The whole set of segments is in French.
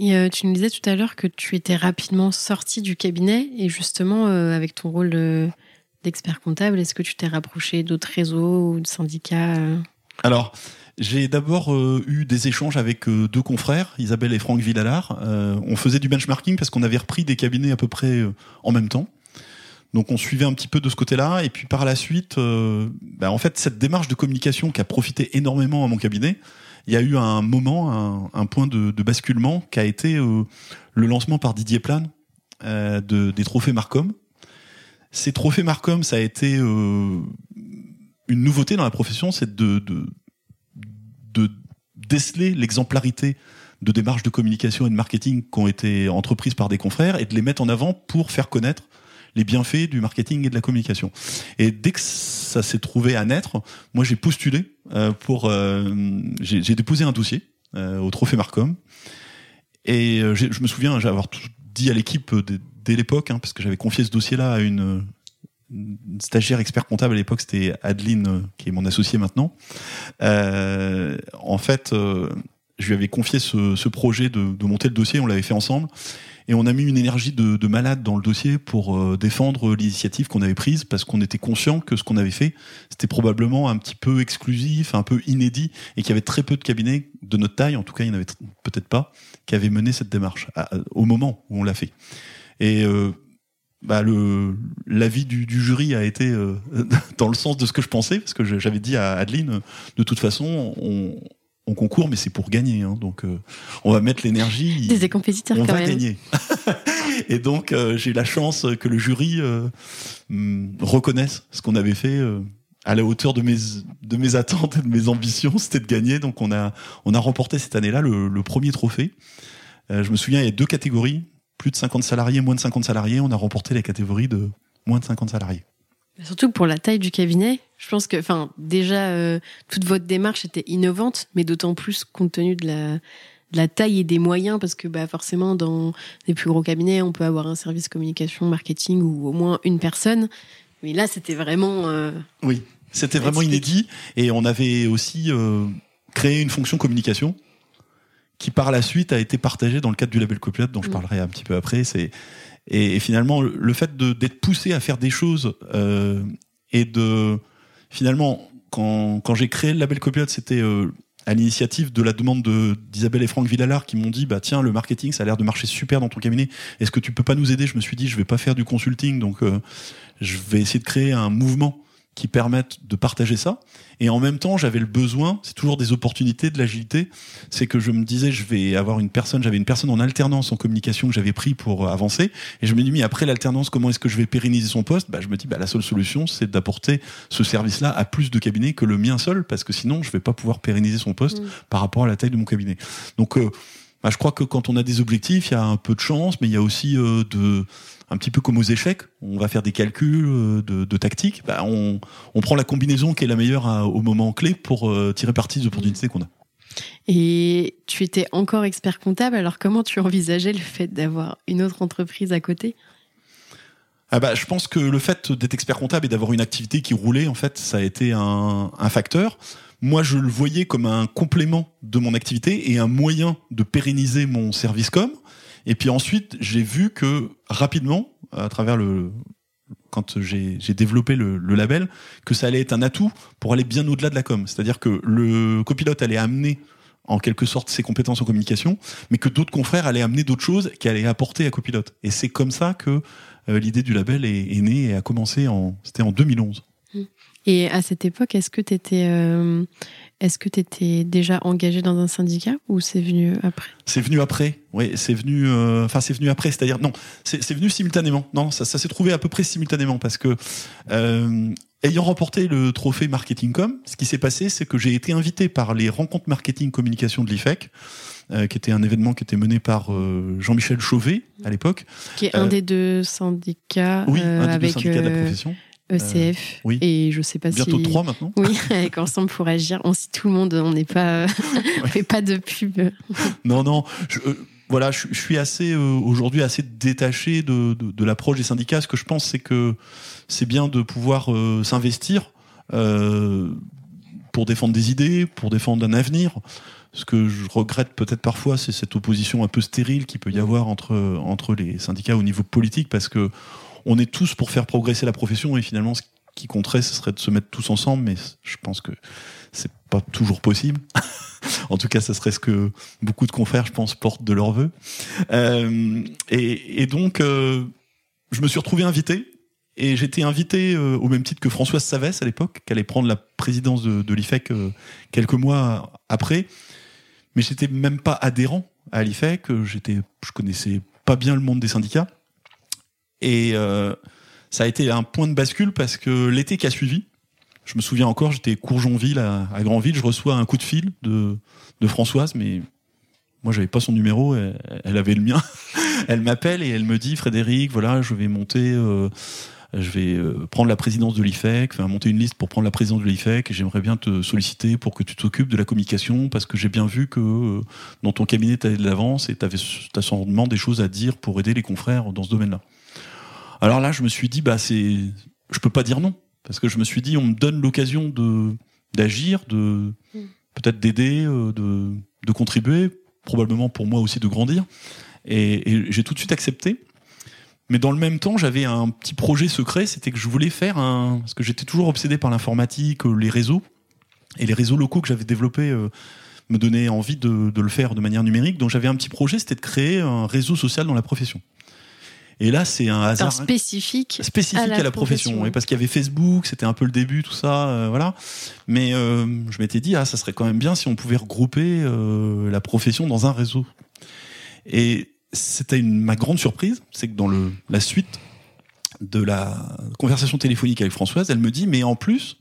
Euh, tu nous disais tout à l'heure que tu étais rapidement sorti du cabinet et justement euh, avec ton rôle d'expert comptable, est-ce que tu t'es rapproché d'autres réseaux ou de syndicats euh? Alors, j'ai d'abord eu des échanges avec deux confrères, Isabelle et Franck Villalard. on faisait du benchmarking parce qu'on avait repris des cabinets à peu près en même temps. Donc on suivait un petit peu de ce côté-là. Et puis par la suite, bah, en fait, cette démarche de communication qui a profité énormément à mon cabinet, il y a eu un moment, un, point de, basculement qui a été euh, le lancement par Didier Plane euh, de, des trophées Marcom. Ces trophées Marcom, ça a été euh, une nouveauté dans la profession, c'est de, de, de déceler l'exemplarité de démarches de communication et de marketing qui ont été entreprises par des confrères et de les mettre en avant pour faire connaître les bienfaits du marketing et de la communication. Et dès que ça s'est trouvé à naître, moi j'ai postulé euh, pour, euh, j'ai déposé un dossier euh, au Trophée Marcom. Et je me souviens avoir dit à l'équipe dès l'époque, hein, parce que j'avais confié ce dossier-là à une, stagiaire expert comptable à l'époque, c'était Adeline, qui est mon associée maintenant. en fait, je lui avais confié ce, projet de, monter le dossier, on l'avait fait ensemble. Et on a mis une énergie de, de malade dans le dossier pour euh, défendre l'initiative qu'on avait prise parce qu'on était conscient que ce qu'on avait fait, c'était probablement un petit peu exclusif, un peu inédit et qu'il y avait très peu de cabinets de notre taille, en tout cas il n'y en avait peut-être pas, qui avaient mené cette démarche au moment où on l'a fait. Et euh, bah le l'avis du, du, jury a été euh, dans le sens de ce que je pensais parce que j'avais dit à Adeline de toute façon on, on concourt, mais c'est pour gagner. Hein, donc, euh, on va mettre l'énergie. Des compétiteurs on quand va même. gagner. et donc, euh, j'ai la chance que le jury euh, reconnaisse ce qu'on avait fait à la hauteur de mes de mes attentes et de mes ambitions. C'était de gagner. Donc, on a on a remporté cette année-là le, le, premier trophée. je me souviens, il y a deux catégories plus de 50 salariés, moins de 50 salariés. On a remporté la catégorie de moins de 50 salariés. Surtout pour la taille du cabinet, je pense que, enfin, déjà, euh, toute votre démarche était innovante, mais d'autant plus compte tenu de la, de la taille et des moyens, parce que bah, forcément, dans les plus gros cabinets, on peut avoir un service communication, marketing ou au moins une personne. Mais là, c'était vraiment. Euh, oui, c'était vraiment inédit. Et on avait aussi euh, créé une fonction communication qui, par la suite, a été partagée dans le cadre du label Copilote, dont je mm. parlerai un petit peu après. C'est et, finalement, le fait d'être poussé à faire des choses et de finalement, quand, j'ai créé le label Copilote, c'était euh, à l'initiative de la demande d'Isabelle et Franck Villalard qui m'ont dit bah tiens le marketing ça a l'air de marcher super dans ton cabinet. Est-ce que tu peux pas nous aider? Je me suis dit je vais pas faire du consulting donc euh, je vais essayer de créer un mouvement qui permettent de partager ça. Et en même temps, j'avais le besoin, c'est toujours des opportunités de l'agilité, c'est que je me disais, je vais avoir une personne, j'avais une personne en alternance en communication que j'avais pris pour euh, avancer. Et je me dis, mais après l'alternance, comment est-ce que je vais pérenniser son poste? Bah, Je me dis, bah, la seule solution, c'est d'apporter ce service-là à plus de cabinets que le mien seul, parce que sinon, je vais pas pouvoir pérenniser son poste mm. par rapport à la taille de mon cabinet. Donc, euh, bah, je crois que quand on a des objectifs, il y a un peu de chance, mais il y a aussi euh, de un petit peu comme aux échecs, on va faire des calculs euh, de, de tactique, bah on, on, prend la combinaison qui est la meilleure au moment clé pour euh, tirer parti des opportunités qu'on a. Et tu étais encore expert comptable, alors comment tu envisageais le fait d'avoir une autre entreprise à côté? Ah bah, je pense que le fait d'être expert comptable et d'avoir une activité qui roulait, en fait, ça a été un, un, facteur. Moi, je le voyais comme un complément de mon activité et un moyen de pérenniser mon service com. Et puis ensuite, j'ai vu que rapidement, à travers le, quand j'ai développé le, label, que ça allait être un atout pour aller bien au-delà de la com. C'est-à-dire que le copilote allait amener en quelque sorte ses compétences en communication, mais que d'autres confrères allaient amener d'autres choses qui allaient apporter à copilote. Et c'est comme ça que euh, l'idée du label est, est, née et a commencé en, c'était en 2011. Et à cette époque, est-ce que tu étais, euh, est-ce que étais déjà engagé dans un syndicat ou c'est venu après? C'est venu après. Oui, c'est venu. Euh, enfin, c'est venu après. C'est-à-dire non, c'est venu simultanément. Non, ça, ça s'est trouvé à peu près simultanément parce que euh, ayant remporté le trophée Marketing Com, ce qui s'est passé, c'est que j'ai été invité par les rencontres marketing communication de l'IFEC. Euh, qui était un événement qui était mené par euh, Jean-Michel Chauvet à l'époque. Qui est un des deux syndicats. Oui, un des avec, deux syndicats de la profession. ECF. oui. Et je sais pas Bientôt si. trois maintenant. Oui, avec Ensemble pour agir. On cite tout le monde, on n'est pas. on fait pas de pub. non, non. Je, euh, voilà, je, je, suis assez euh, aujourd'hui assez détaché de, de, de l'approche des syndicats. Ce que je pense, c'est que c'est bien de pouvoir euh, s'investir pour défendre des idées, pour défendre un avenir. Ce que je regrette peut-être parfois, c'est cette opposition un peu stérile qui peut y avoir entre entre les syndicats au niveau politique, parce que on est tous pour faire progresser la profession et finalement ce qui compterait ce serait de se mettre tous ensemble mais je pense que c'est pas toujours possible. En tout cas ça serait ce que beaucoup de confrères je pense portent de leur vœu euh, et, donc euh, je me suis retrouvé invité et j'étais invité euh, au même titre que Françoise Savès à l'époque qui allait prendre la présidence de, de l'IFEC quelques mois après. Mais j'étais même pas adhérent à l'IFEC j'étais je connaissais pas bien le monde des syndicats et euh, ça a été un point de bascule parce que l'été qui a suivi, je me souviens encore, j'étais Courjonville à, à Grandville, je reçois un coup de fil de, de Françoise, mais moi j'avais pas son numéro, elle, avait le mien. elle m'appelle et elle me dit Frédéric, voilà, je vais monter, euh, je vais euh, prendre la présidence de l'IFEC, enfin monter une liste pour prendre la présidence de l'IFEC et j'aimerais bien te solliciter pour que tu t'occupes de la communication parce que j'ai bien vu que euh, dans ton cabinet tu avais de l'avance et tu as sûrement des choses à dire pour aider les confrères dans ce domaine-là. Alors là, je me suis dit, bah c'est, je peux pas dire non, parce que je me suis dit, on me donne l'occasion de d'agir, de mm. peut-être d'aider, euh, de, de contribuer, probablement pour moi aussi de grandir. Et, et j'ai tout de suite accepté. Mais dans le même temps, j'avais un petit projet secret, c'était que je voulais faire un, parce que j'étais toujours obsédé par l'informatique, les réseaux, et les réseaux locaux que j'avais développés euh, me donnaient envie de, de le faire de manière numérique. Donc j'avais un petit projet, c'était de créer un réseau social dans la profession. Et là, c'est un hasard spécifique, spécifique à la, à la profession, profession. parce qu'il y avait Facebook, c'était un peu le début, tout ça, euh, voilà. Mais euh, je m'étais dit, ah, ça serait quand même bien si on pouvait regrouper euh, la profession dans un réseau. Et c'était une ma grande surprise, c'est que dans le la suite de la conversation téléphonique avec Françoise, elle me dit, mais en plus,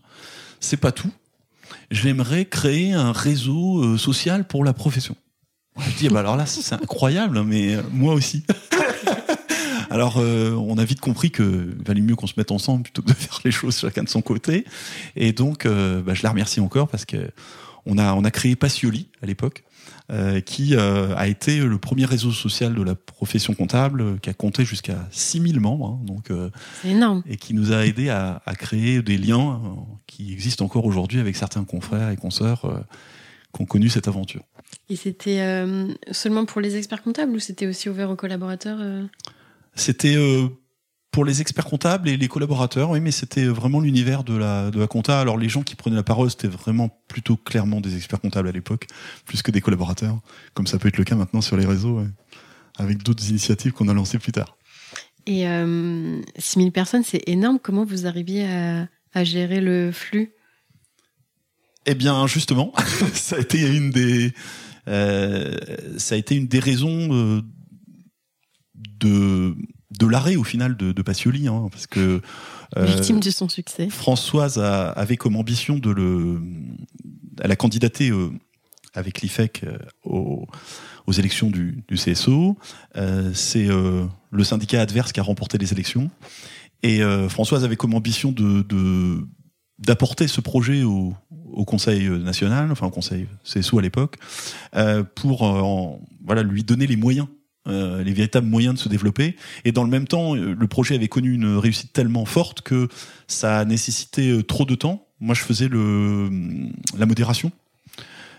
c'est pas tout. J'aimerais créer un réseau euh, social pour la profession. Je dis, bah alors là, c'est incroyable, mais moi aussi. Alors, euh, on a vite compris que valait mieux qu'on se mette ensemble plutôt que de faire les choses chacun de son côté. Et donc, euh, bah, je la remercie encore parce que on a on a créé Passioli à l'époque. Euh, qui euh, a été le premier réseau social de la profession comptable, euh, qui a compté jusqu'à 6000 membres, hein, donc c'est énorme, et qui nous a aidé à, à créer des liens qui existent encore aujourd'hui avec certains confrères et consoeurs qui ont connu cette aventure. Et c'était seulement pour les experts comptables ou c'était aussi ouvert aux collaborateurs c'était euh, pour les experts comptables et les collaborateurs, oui, mais c'était vraiment l'univers de la, de la compta. Alors les gens qui prenaient la parole, c'était vraiment plutôt clairement des experts comptables à l'époque, plus que des collaborateurs, comme ça peut être le cas maintenant sur les réseaux, ouais, avec d'autres initiatives qu'on a lancées plus tard. Et euh, 6000 personnes, c'est énorme. Comment vous arriviez à, à gérer le flux? Eh bien, justement, ça a été une des, euh, ça a été une des raisons euh, de de l'arrêt au final de, de Pacioli, hein, parce que euh, victime de son succès. Françoise a, avait comme ambition de le, elle a candidaté euh, avec l'IFEC euh, aux, aux, élections du, du CSO. Euh, C'est euh, le syndicat adverse qui a remporté les élections, et euh, Françoise avait comme ambition de, de d'apporter ce projet au, au, Conseil national, enfin au Conseil CSO à l'époque, pour en, voilà lui donner les moyens euh, les véritables moyens de se développer. Et dans le même temps, euh, le projet avait connu une réussite tellement forte que ça a nécessité euh, trop de temps. Moi, je faisais le, la modération.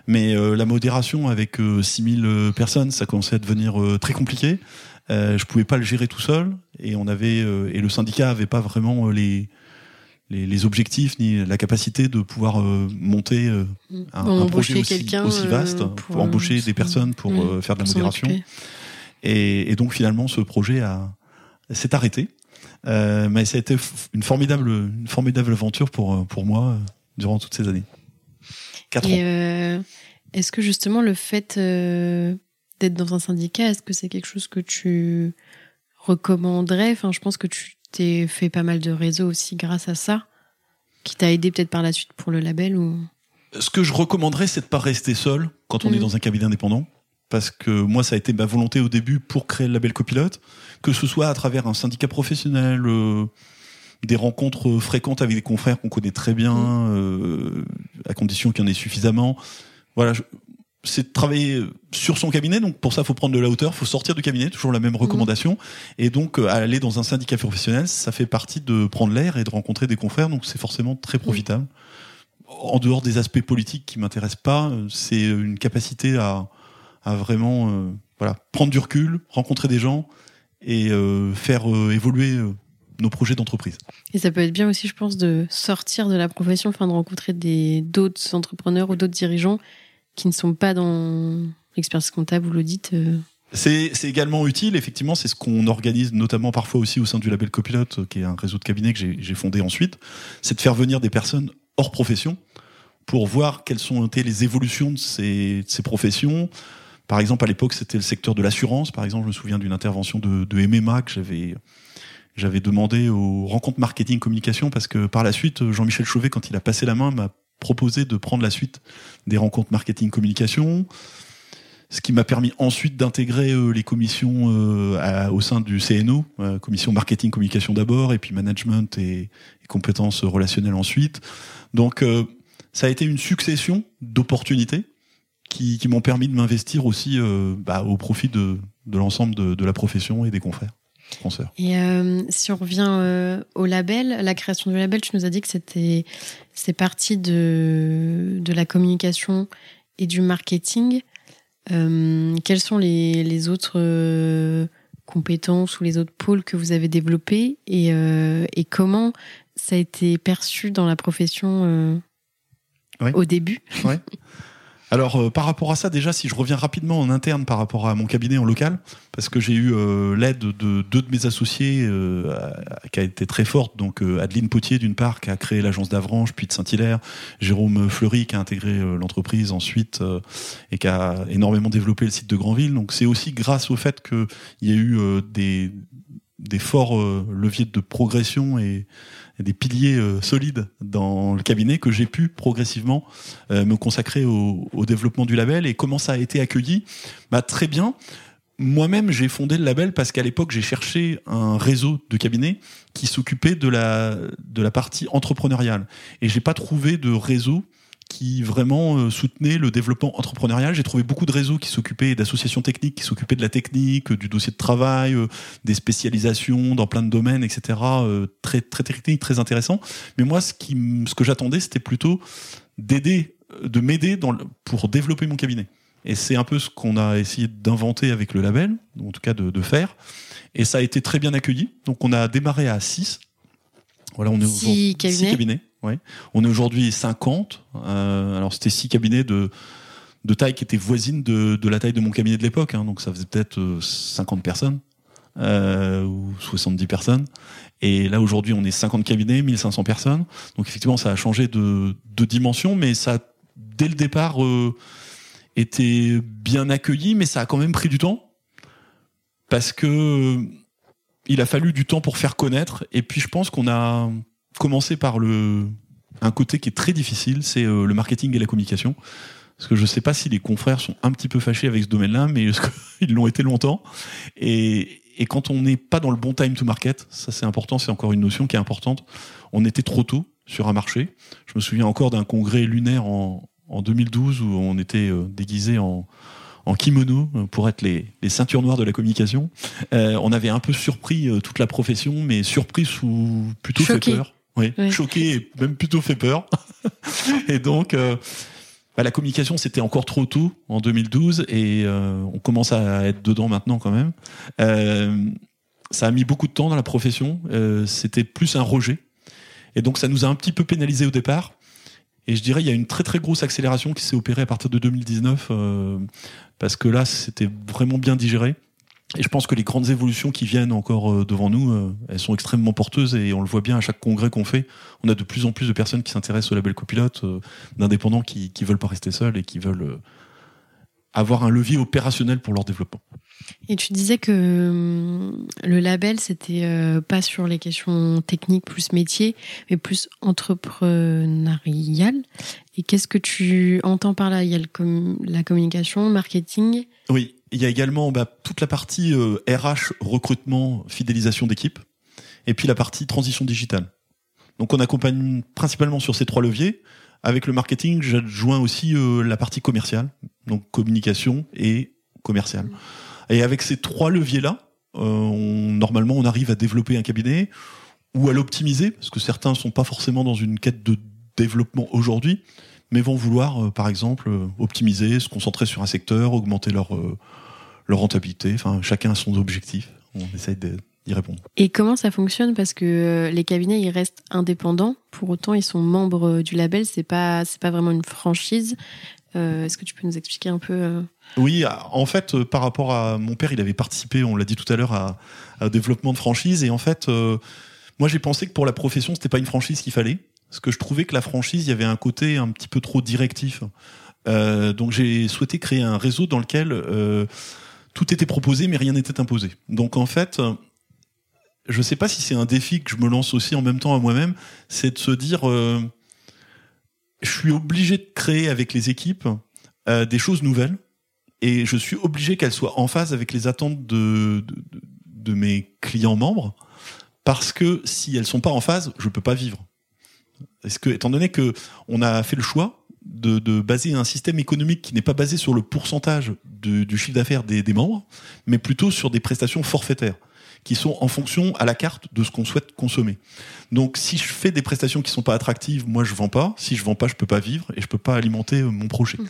Mais la modération avec 6000 personnes, ça commençait à devenir très compliqué. Je pouvais pas le gérer tout seul et on avait et le syndicat avait pas vraiment les les, les, objectifs ni la capacité de pouvoir monter un, un projet aussi, aussi vaste pour, embaucher des personnes pour mmh. faire de la modération. Et, et donc finalement, ce projet a s'est arrêté. Euh, mais ça a été une formidable, une formidable aventure pour pour moi euh, durant toutes ces années. Quatre et ans. Euh, est-ce que justement le fait euh, d'être dans un syndicat, est-ce que c'est quelque chose que tu recommanderais? Enfin, je pense que tu t'es fait pas mal de réseaux aussi grâce à ça, qui t'a aidé peut-être par la suite pour le label ou? Ce que je recommanderais, c'est de pas rester seul quand on est mmh. dans un cabinet indépendant parce que moi ça a été ma volonté au début pour créer le label copilote, que ce soit à travers un syndicat professionnel, euh, des rencontres fréquentes avec des confrères qu'on connaît très bien, euh, à condition qu'il y en ait suffisamment. Voilà, c'est de travailler sur son cabinet, donc pour ça faut prendre de la hauteur, faut sortir du cabinet, toujours la même mmh. recommandation, et donc euh, aller dans un syndicat professionnel, ça fait partie de prendre l'air et de rencontrer des confrères, donc c'est forcément très profitable. Mmh. En dehors des aspects politiques qui m'intéressent pas, c'est une capacité à à vraiment euh, voilà prendre du recul, rencontrer des gens et euh, faire euh, évoluer nos projets d'entreprise. Et ça peut être bien aussi, je pense, de sortir de la profession, enfin de rencontrer des d'autres entrepreneurs ou d'autres dirigeants qui ne sont pas dans l'expertise comptable ou l'audit. C'est également utile, effectivement, c'est ce qu'on organise notamment parfois aussi au sein du label Copilote, qui est un réseau de cabinets que j'ai fondé ensuite, c'est de faire venir des personnes hors profession pour voir quelles sont été les évolutions de ces, de ces professions, par exemple, à l'époque, c'était le secteur de l'assurance. Par exemple, je me souviens d'une intervention de, de MMA que j'avais j'avais demandé aux rencontres marketing communication parce que par la suite, Jean-Michel Chauvet, quand il a passé la main, m'a proposé de prendre la suite des rencontres marketing communication, ce qui m'a permis ensuite d'intégrer euh, les commissions euh, au sein du CNO, euh, commission marketing communication d'abord, et puis management et, et, compétences relationnelles ensuite. Donc ça a été une succession d'opportunités qui, qui m'ont permis de m'investir aussi euh, bah, au profit de, de l'ensemble de, de, la profession et des confrères. Français. Et euh, si on revient euh, au label, la création du label, tu nous as dit que c'était c'est parti de, de la communication et du marketing. Quelles sont les, les autres compétences ou les autres pôles que vous avez développés et, et comment ça a été perçu dans la profession au début? Ouais. Alors euh, par rapport à ça, déjà, si je reviens rapidement en interne par rapport à mon cabinet en local, parce que j'ai eu euh, l'aide de deux de mes associés euh, qui a été très forte, donc Adeline Potier d'une part qui a créé l'agence d'Avranches, puis de Saint-Hilaire, Jérôme Fleury qui a intégré l'entreprise ensuite et qui a énormément développé le site de Granville. Donc c'est aussi grâce au fait qu'il y a eu des des forts leviers de progression et des piliers euh, solides dans le cabinet que j'ai pu progressivement euh, me consacrer au, développement du label. Et comment ça a été accueilli? Bah très bien. Moi-même, j'ai fondé le label parce qu'à l'époque, j'ai cherché un réseau de cabinets qui s'occupait de la de la partie entrepreneuriale. Et j'ai pas trouvé de réseau qui vraiment euh, soutenait le développement entrepreneurial. J'ai trouvé beaucoup de réseaux qui s'occupaient d'associations techniques, qui s'occupaient de la technique, du dossier de travail, euh, des spécialisations dans plein de domaines, etc. Euh, très très technique, très intéressant. Mais moi, ce qui, ce que j'attendais, c'était plutôt d'aider, de m'aider dans pour développer mon cabinet. Et c'est un peu ce qu'on a essayé d'inventer avec le label, en tout cas de, de faire. Et ça a été très bien accueilli. Donc on a démarré à 6. Voilà, on est six cabinets. Six cabinets. On est aujourd'hui 50. Euh, alors c'était six cabinets de de taille qui étaient voisines de, de la taille de mon cabinet de l'époque. Hein, donc ça faisait peut-être 50 euh, personnes euh, ou 70 personnes. Et là aujourd'hui on est 50 cabinets, 1500 personnes. Donc effectivement ça a changé de, de dimension, mais ça dès le départ euh, était bien accueilli, mais ça a quand même pris du temps parce que il a fallu du temps pour faire connaître. Et puis je pense qu'on a commencer par le un côté qui est très difficile, c'est euh, le marketing et la communication. Parce que je sais pas si les confrères sont un petit peu fâchés avec ce domaine-là, mais ils l'ont été longtemps? Et, et quand on n'est pas dans le bon time to market, ça c'est important, c'est encore une notion qui est importante. On était trop tôt sur un marché. Je me souviens encore d'un congrès lunaire en, en 2012 où on était euh, déguisé en, en kimono pour être les, les ceintures noires de la communication. on avait un peu surpris toute la profession, mais surpris sous plutôt fait peur. Oui, choqué et même plutôt fait peur. et donc, bah, la communication, c'était encore trop tôt en 2012 et euh, on commence à être dedans maintenant quand même. Euh, ça a mis beaucoup de temps dans la profession. Euh, c'était plus un rejet. Et donc, ça nous a un petit peu pénalisé au départ. Et je dirais, il y a une très très grosse accélération qui s'est opérée à partir de 2019 parce que là, c'était vraiment bien digéré. Et je pense que les grandes évolutions qui viennent encore euh, devant nous, euh, elles sont extrêmement porteuses et on le voit bien à chaque congrès qu'on fait. On a de plus en plus de personnes qui s'intéressent au label copilote, euh, d'indépendants qui, qui veulent pas rester seuls et qui veulent avoir un levier opérationnel pour leur développement. Et tu disais que le label, c'était pas sur les questions techniques plus métier, mais plus entrepreneurial. Et qu'est-ce que tu entends par là? Il y a la communication, le marketing? Oui, il y a également bah, toute la partie RH, euh, recrutement, fidélisation d'équipe, et puis la partie transition digitale. Donc on accompagne principalement sur ces trois leviers. Avec le marketing, j'adjoins aussi euh, la partie commerciale, donc communication et commercial. Et avec ces trois leviers-là, euh, on, normalement, on arrive à développer un cabinet ou à l'optimiser, parce que certains sont pas forcément dans une quête de développement aujourd'hui, mais vont vouloir, euh, par exemple, euh, optimiser, se concentrer sur un secteur, augmenter leur, euh, leur rentabilité. Enfin, chacun a son objectif. On essaye d'y répondre. Et comment ça fonctionne? Parce que les cabinets, ils restent indépendants. Pour autant, ils sont membres du label. C'est pas, c'est pas vraiment une franchise. Est-ce que tu peux nous expliquer un peu Oui, en fait, par rapport à mon père, il avait participé, on l'a dit tout à l'heure, à, au développement de franchise. Et en fait, moi, j'ai pensé que pour la profession, c'était pas une franchise qu'il fallait. Parce que je trouvais que la franchise, il y avait un côté un petit peu trop directif. Euh, donc j'ai souhaité créer un réseau dans lequel euh, tout était proposé, mais rien n'était imposé. Donc en fait, je sais pas si c'est un défi que je me lance aussi en même temps à moi-même, c'est de se dire, euh, je suis obligé de créer avec les équipes des choses nouvelles, et je suis obligé qu'elles soient en phase avec les attentes de, de, de mes clients membres, parce que si elles sont pas en phase, je peux pas vivre. Est-ce que, étant donné que on a fait le choix de, de baser un système économique qui n'est pas basé sur le pourcentage du chiffre d'affaires des, des, membres, mais plutôt sur des prestations forfaitaires qui sont en fonction à la carte de ce qu'on souhaite consommer. Donc, si je fais des prestations qui sont pas attractives, moi je vends pas. Si je vends pas, je peux pas vivre et je peux pas alimenter euh, mon projet. Mmh.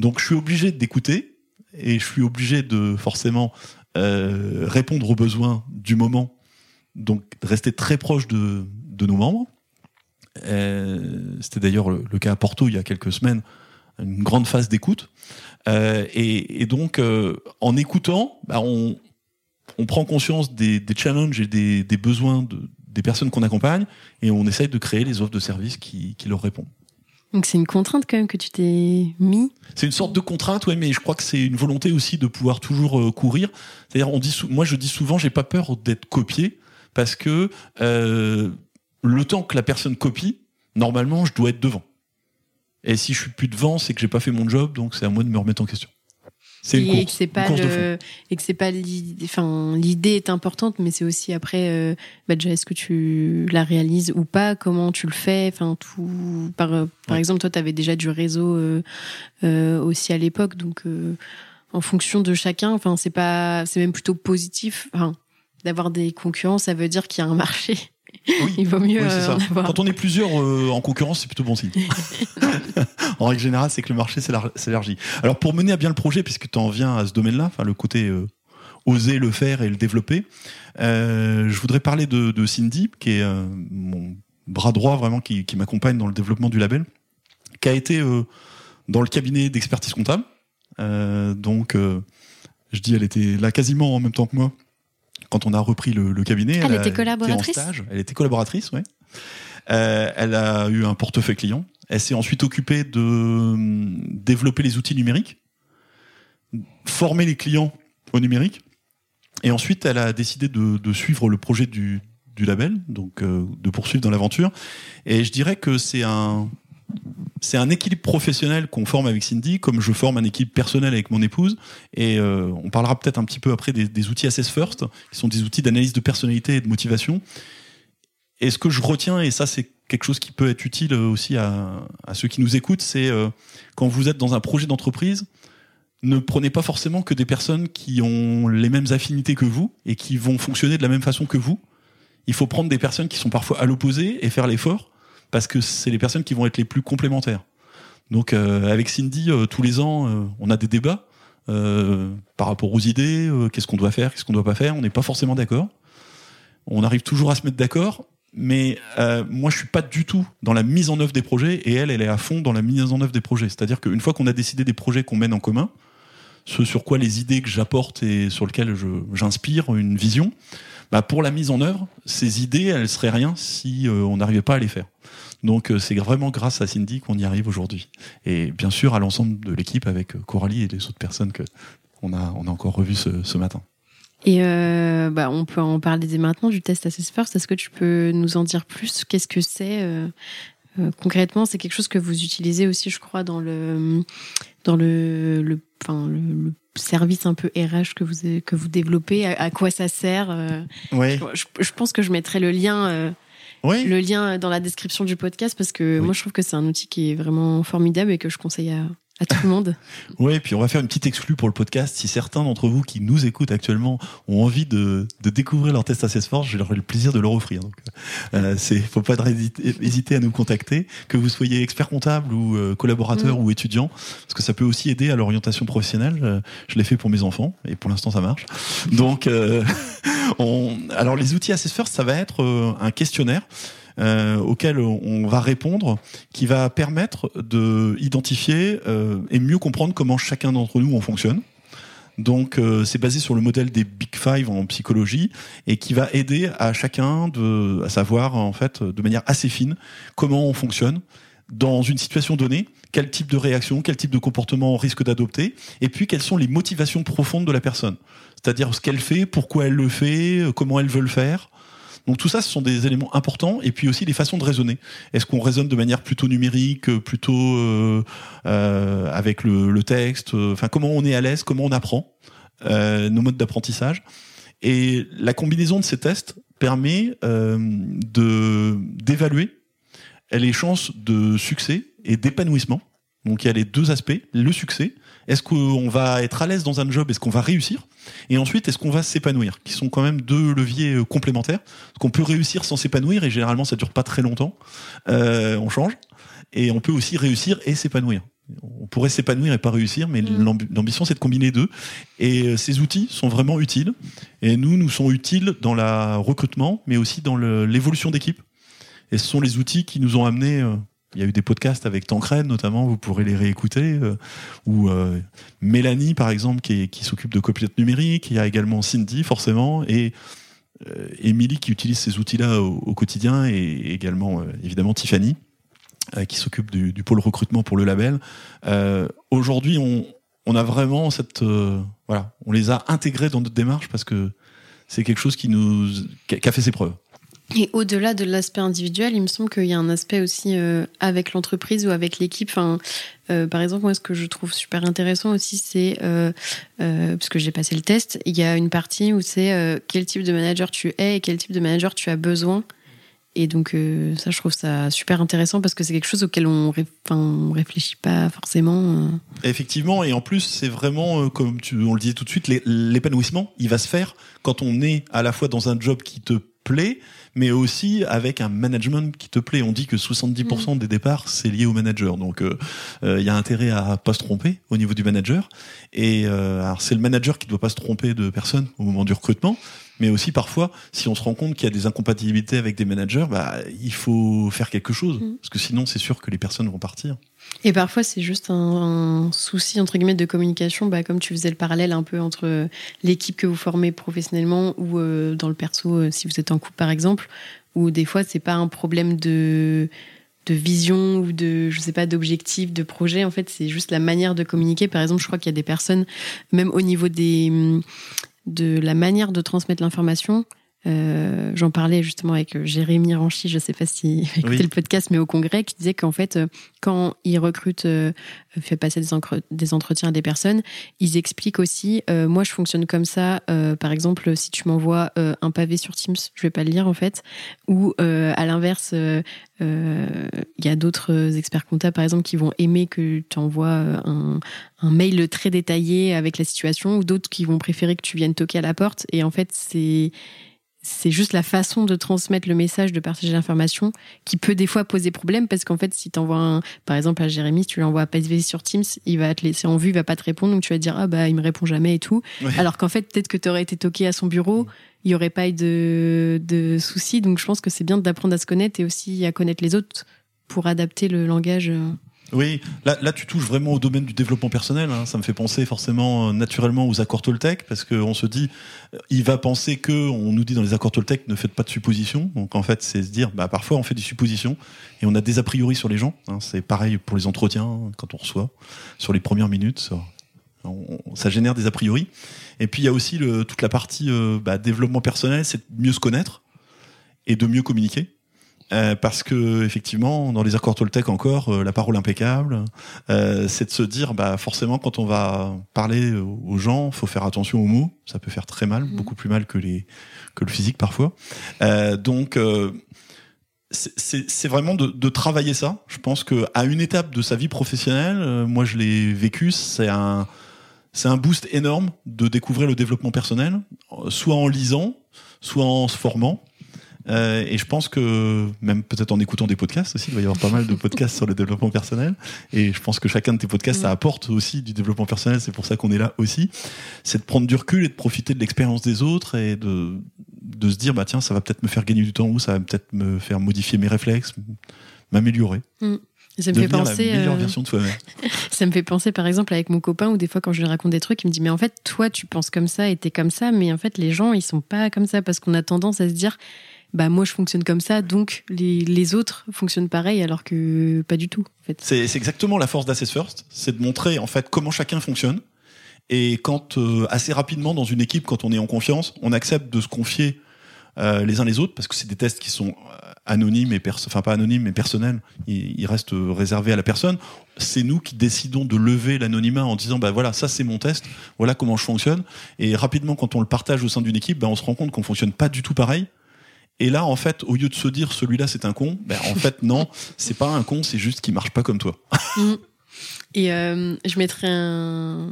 Donc, je suis obligé d'écouter et je suis obligé de forcément euh, répondre aux besoins du moment. Donc, rester très proche de, de nos membres c'était d'ailleurs le, cas à Porto il y a quelques semaines, une grande phase d'écoute. Euh, et, donc, euh, en écoutant, bah, on, prend conscience des, challenges et des, besoins des personnes qu'on accompagne et on essaye de créer les offres de services qui, leur répondent. Donc c'est une contrainte quand même que tu t'es mis? C'est une sorte de contrainte, ouais, mais je crois que c'est une volonté aussi de pouvoir toujours courir. C'est-à-dire, on dit, moi je dis souvent, j'ai pas peur d'être copié parce que le temps que la personne copie, normalement, je dois être devant. Et si je suis plus devant, c'est que j'ai pas fait mon job, donc c'est à moi de me remettre en question. C'est une course, et que c'est pas et que c'est pas l'idée. Enfin, l'idée est importante, mais c'est aussi après, euh, bah déjà, est-ce que tu la réalises ou pas? Comment tu le fais? Enfin, tout. Par, par exemple, toi, tu avais déjà du réseau euh, euh, aussi à l'époque, donc en fonction de chacun. Enfin, c'est pas, c'est même plutôt positif. Enfin, d'avoir des concurrents, ça veut dire qu'il y a un marché. Oui, il vaut mieux. Euh, Quand on est plusieurs euh, en concurrence, c'est plutôt bon signe. en règle générale, c'est que le marché s'élargit. Alors pour mener à bien le projet, puisque tu en viens à ce domaine-là, enfin le côté euh, oser le faire et le développer, je voudrais parler de, Cindy, qui est mon bras droit vraiment, qui, qui m'accompagne dans le développement du label, qui a été dans le cabinet d'expertise comptable. donc, je dis, elle était là quasiment en même temps que moi quand on a repris le, cabinet. Elle, était collaboratrice. Elle était collaboratrice, oui. Euh, elle a eu un portefeuille client. Elle s'est ensuite occupée de hum, développer les outils numériques, former les clients au numérique, et ensuite elle a décidé de, suivre le projet du, label, donc euh, de poursuivre dans l'aventure. Et je dirais que c'est un c'est un équilibre professionnel qu'on forme avec Cindy, comme je forme un équilibre personnel avec mon épouse. Et euh, on parlera peut-être un petit peu après des, outils Assess First, qui sont des outils d'analyse de personnalité et de motivation. Et ce que je retiens, et ça c'est quelque chose qui peut être utile aussi à, ceux qui nous écoutent, c'est euh, quand vous êtes dans un projet d'entreprise, ne prenez pas forcément que des personnes qui ont les mêmes affinités que vous et qui vont fonctionner de la même façon que vous. Il faut prendre des personnes qui sont parfois à l'opposé et faire l'effort parce que c'est les personnes qui vont être les plus complémentaires. Donc euh, avec Cindy, euh, tous les ans, euh, on a des débats par rapport aux idées, qu'est-ce qu'on doit faire, qu'est-ce qu'on doit pas faire. On n'est pas forcément d'accord. On arrive toujours à se mettre d'accord, mais moi je suis pas du tout dans la mise en œuvre des projets et elle, elle est à fond dans la mise en œuvre des projets. C'est-à-dire qu'une fois qu'on a décidé des projets qu'on mène en commun, ce sur quoi les idées que j'apporte et sur lesquelles j'inspire une vision, bah pour la mise en œuvre, ces idées, elles seraient rien si on n'arrivait pas à les faire. Donc euh, c'est vraiment grâce à Cindy qu'on y arrive aujourd'hui. Et bien sûr à l'ensemble de l'équipe avec euh, Coralie et les autres personnes que on a, encore revues ce, matin. Et euh, bah, on peut en parler dès maintenant du test Assess First. Est-ce que tu peux nous en dire plus? Qu'est-ce que c'est euh, euh, concrètement? C'est quelque chose que vous utilisez aussi, je crois, dans le dans le, le, enfin, le, le service un peu RH que vous que vous développez. À, à quoi ça sert Oui. Je, je, pense que je mettrai le lien oui. le lien dans la description du podcast parce que Oui. moi je trouve que c'est un outil qui est vraiment formidable et que je conseille à, à tout le monde. Oui, puis on va faire une petite exclue pour le podcast. Si certains d'entre vous qui nous écoutent actuellement ont envie de, de découvrir leur test Assess Force, je leur ai le plaisir de leur offrir. Donc, euh, c'est, faut pas hésiter, à nous contacter, que vous soyez expert comptable ou euh, collaborateur Mm. ou étudiant, parce que ça peut aussi aider à l'orientation professionnelle. Euh, je l'ai fait pour mes enfants et pour l'instant ça marche. Donc, euh, on, alors les outils Assess First, ça va être euh, un questionnaire. Euh, auquel on va répondre, qui va permettre de identifier euh, et mieux comprendre comment chacun d'entre nous on fonctionne. Donc euh, c'est basé sur le modèle des Big Five en psychologie et qui va aider à chacun de à savoir en fait de manière assez fine comment on fonctionne dans une situation donnée, quel type de réaction, quel type de comportement on risque d'adopter, et puis quelles sont les motivations profondes de la personne. C'est-à-dire ce qu'elle fait, pourquoi elle le fait, comment elle veut le faire. Donc tout ça, ce sont des éléments importants, et puis aussi les façons de raisonner. Est-ce qu'on raisonne de manière plutôt numérique, euh, plutôt euh, euh, avec le, le texte Enfin, comment on est à l'aise, comment on apprend, nos modes d'apprentissage. Et la combinaison de ces tests permet de d'évaluer les chances de succès et d'épanouissement. Donc il y a les deux aspects, le succès. Est-ce qu'on va être à l'aise dans un job Est-ce qu'on va réussir? Et ensuite, est-ce qu'on va s'épanouir? Qui sont quand même deux leviers euh, complémentaires. Qu'on peut réussir sans s'épanouir et généralement ça dure pas très longtemps. Euh, on change. Et on peut aussi réussir et s'épanouir. On pourrait s'épanouir et pas réussir, mais Mm. l'ambi- l'ambition c'est de combiner deux. Et euh, ces outils sont vraiment utiles. Et nous, nous sont utiles dans la recrutement, mais aussi dans le- l'évolution d'équipe. Et ce sont les outils qui nous ont amenés. Il y a eu des podcasts avec Tancred notamment, vous pourrez les réécouter. euh, ou euh, Mélanie par exemple qui, qui s'occupe de copilote numérique. Il y a également Cindy forcément et euh, Émilie qui utilise ces outils-là au, au quotidien et également euh, évidemment Tiffany euh, qui s'occupe du, du pôle recrutement pour le label. Aujourd'hui, on, on a vraiment cette voilà, on les a intégrés dans notre démarche parce que c'est quelque chose qui nous qui a fait ses preuves. Et au-delà de l'aspect individuel, il me semble qu'il y a un aspect aussi euh, avec l'entreprise ou avec l'équipe. Enfin, euh, par exemple, moi, ce que je trouve super intéressant aussi, c'est euh, euh, parce que j'ai passé le test, il y a une partie où c'est quel type de manager tu es et quel type de manager tu as besoin. Et donc ça, je trouve ça super intéressant parce que c'est quelque chose auquel on, ré... réfléchit pas forcément. Effectivement, et en plus, c'est vraiment, comme on le disait tout de suite, l'é- l'épanouissement, il va se faire quand on est à la fois dans un job qui te plaît, mais aussi avec un management qui te plaît. On dit que 70% des départs, c'est lié au manager. Donc, euh, euh, il y a intérêt à pas se tromper au niveau du manager. Et euh, alors, c'est le manager qui doit pas se tromper de personne au moment du recrutement. Mais aussi parfois, si on se rend compte qu'il y a des incompatibilités avec des managers, bah, il faut faire quelque chose. Mm. Parce que sinon, c'est sûr que les personnes vont partir. Et parfois, c'est juste un, un souci, entre guillemets, de communication, bah, comme tu faisais le parallèle un peu entre l'équipe que vous formez professionnellement ou euh, dans le perso, euh, si vous êtes en couple, par exemple, où des fois, c'est pas un problème de de vision ou de je sais pas d'objectif de projet en fait c'est juste la manière de communiquer par exemple je crois qu'il y a des personnes même au niveau des de la manière de transmettre l'information euh, j'en parlais justement avec euh, Jérémy Ranchy, je ne sais pas si écouté le podcast, mais au congrès, qui disait qu'en fait, euh, quand ils recrutent, fait passer des, entretiens à des personnes, ils expliquent aussi, moi je fonctionne comme ça, par exemple, si tu m'envoies un pavé sur Teams, je vais pas le lire en fait, ou à l'inverse, il y a d'autres experts comptables, par exemple, qui vont aimer que tu envoies un, un mail très détaillé avec la situation, ou d'autres qui vont préférer que tu viennes toquer à la porte. Et en fait, c'est c'est juste la façon de transmettre le message, de partager l'information qui peut des fois poser problème parce qu'en fait, si tu envoies un, par exemple à Jérémy, si tu l'envoies à PSV sur Teams, il va te laisser en vue, il va pas te répondre, donc tu vas te dire ah bah il me répond jamais et tout. Alors qu'en fait, peut-être que tu aurais été toqué à son bureau, il y aurait pas eu de, de soucis. Donc je pense que c'est bien d'apprendre à se connaître et aussi à connaître les autres pour adapter le langage. Oui, là, là tu touches vraiment au domaine du développement personnel. Hein. Ça me fait penser forcément euh, naturellement aux accords Toltec parce qu'on se dit, euh, il va penser que on nous dit dans les accords Toltec ne faites pas de suppositions. Donc en fait, c'est se dire, bah parfois on fait des suppositions et on a des a priori sur les gens. Hein. C'est pareil pour les entretiens hein, quand on reçoit sur les premières minutes. Ça, ça génère des a priori. Et puis il y a aussi le, toute la partie euh, bah, développement personnel, c'est mieux se connaître et de mieux communiquer. Euh, parce que effectivement, dans les accords Toltec encore, euh, la parole impeccable, euh, c'est de se dire, bah forcément, quand on va parler aux gens, faut faire attention aux mots. Ça peut faire très mal, mhm. beaucoup plus mal que les que le physique parfois. donc c'est vraiment de, de, travailler ça. Je pense que à une étape de sa vie professionnelle, moi je l'ai vécu, c'est un c'est un boost énorme de découvrir le développement personnel, soit en lisant, soit en se formant. Euh, et je pense que même peut-être en écoutant des podcasts aussi, il va y avoir pas mal de podcasts sur le développement personnel. Et je pense que chacun de tes podcasts, ça apporte aussi du développement personnel. C'est pour ça qu'on est là aussi. C'est de prendre du recul et de profiter de l'expérience des autres et de de se dire bah tiens, ça va peut-être me faire gagner du temps ou ça va peut-être me faire modifier mes réflexes, m'améliorer. Mm. Ça me fait penser. La meilleure euh, version de soi-même. ça me fait penser, par exemple, avec mon copain, où des fois, quand je lui raconte des trucs, il me dit Mais en fait, toi, tu penses comme ça et t'es comme ça, mais en fait, les gens, ils sont pas comme ça parce qu'on a tendance à se dire bah moi je fonctionne comme ça, donc les, les autres fonctionnent pareil, alors que pas du tout. En fait. C'est exactement la force d'Assess First, c'est de montrer en fait comment chacun fonctionne. Et quand euh, assez rapidement dans une équipe, quand on est en confiance, on accepte de se confier euh, les uns les autres, parce que c'est des tests qui sont euh, anonymes et enfin pas anonymes mais personnels, ils, ils restent réservés à la personne. C'est nous qui décidons de lever l'anonymat en disant bah voilà ça c'est mon test, voilà comment je fonctionne. Et rapidement quand on le partage au sein d'une équipe, bah, on se rend compte qu'on fonctionne pas du tout pareil et là, en fait, au lieu de se dire celui-là c'est un con, ben en fait non, c'est pas un con, c'est juste qu'il marche pas comme toi. Mm. Et euh, je mettrais un...